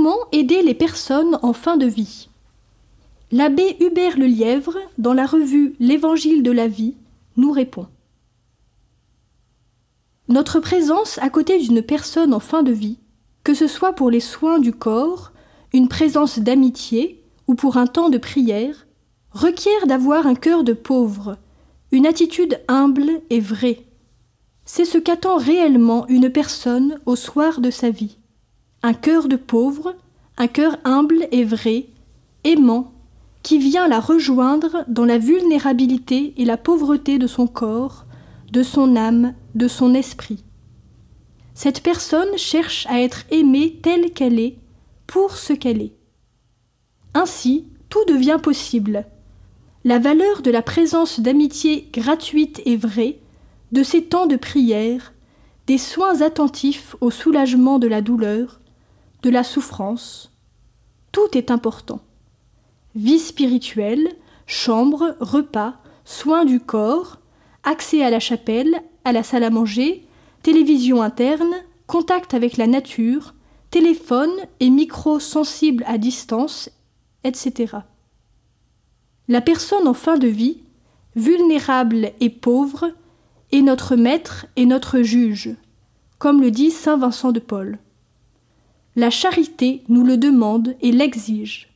Comment aider les personnes en fin de vie? L'abbé Hubert Lelièvre, dans la revue L'Évangile de la vie, nous répond. Notre présence à côté d'une personne en fin de vie, que ce soit pour les soins du corps, une présence d'amitié ou pour un temps de prière, requiert d'avoir un cœur de pauvre, une attitude humble et vraie. C'est ce qu'attend réellement une personne au soir de sa vie. Un cœur de pauvre, un cœur humble et vrai, aimant, qui vient la rejoindre dans la vulnérabilité et la pauvreté de son corps, de son âme, de son esprit. Cette personne cherche à être aimée telle qu'elle est, pour ce qu'elle est. Ainsi, tout devient possible. La valeur de la présence d'amitié gratuite et vraie, de ces temps de prière, des soins attentifs au soulagement de la douleur, la souffrance, tout est important. Vie spirituelle, chambre, repas, soins du corps, accès à la chapelle, à la salle à manger, télévision interne, contact avec la nature, téléphone et micro sensibles à distance, etc. La personne en fin de vie, vulnérable et pauvre, est notre maître et notre juge, comme le dit saint Vincent de Paul. La charité nous le demande et l'exige.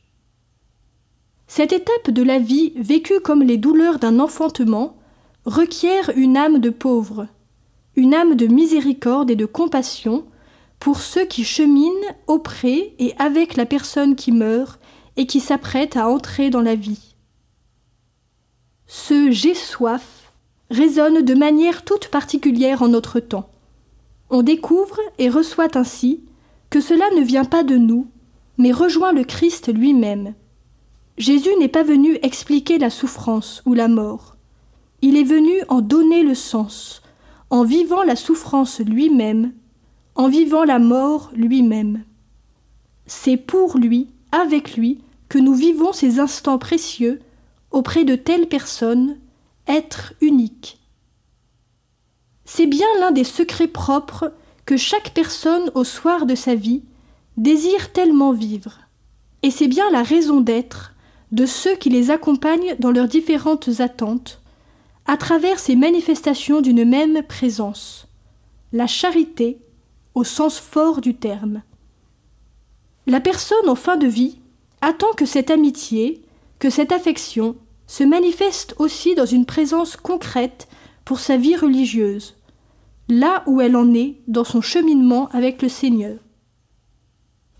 Cette étape de la vie vécue comme les douleurs d'un enfantement requiert une âme de pauvre, une âme de miséricorde et de compassion pour ceux qui cheminent auprès et avec la personne qui meurt et qui s'apprête à entrer dans la vie. Ce j'ai soif résonne de manière toute particulière en notre temps. On découvre et reçoit ainsi que cela ne vient pas de nous, mais rejoint le Christ lui-même. Jésus n'est pas venu expliquer la souffrance ou la mort. Il est venu en donner le sens, en vivant la souffrance lui-même, en vivant la mort lui-même. C'est pour lui, avec lui, que nous vivons ces instants précieux auprès de telles personnes, êtres uniques. C'est bien l'un des secrets propres que chaque personne au soir de sa vie désire tellement vivre. Et c'est bien la raison d'être de ceux qui les accompagnent dans leurs différentes attentes, à travers ces manifestations d'une même présence, la charité au sens fort du terme. La personne en fin de vie attend que cette amitié, que cette affection se manifeste aussi dans une présence concrète pour sa vie religieuse, là où elle en est dans son cheminement avec le Seigneur.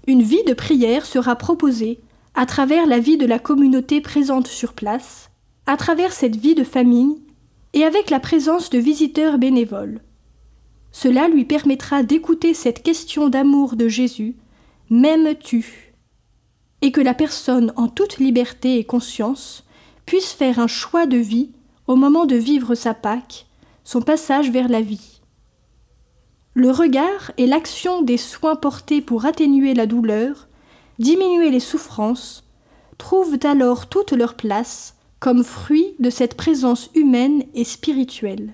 Une vie de prière sera proposée à travers la vie de la communauté présente sur place, à travers cette vie de famille et avec la présence de visiteurs bénévoles. Cela lui permettra d'écouter cette question d'amour de Jésus M'aimes-tu et que la personne en toute liberté et conscience puisse faire un choix de vie au moment de vivre sa Pâque, son passage vers la vie. Le regard et l'action des soins portés pour atténuer la douleur, diminuer les souffrances, trouvent alors toute leur place comme fruit de cette présence humaine et spirituelle.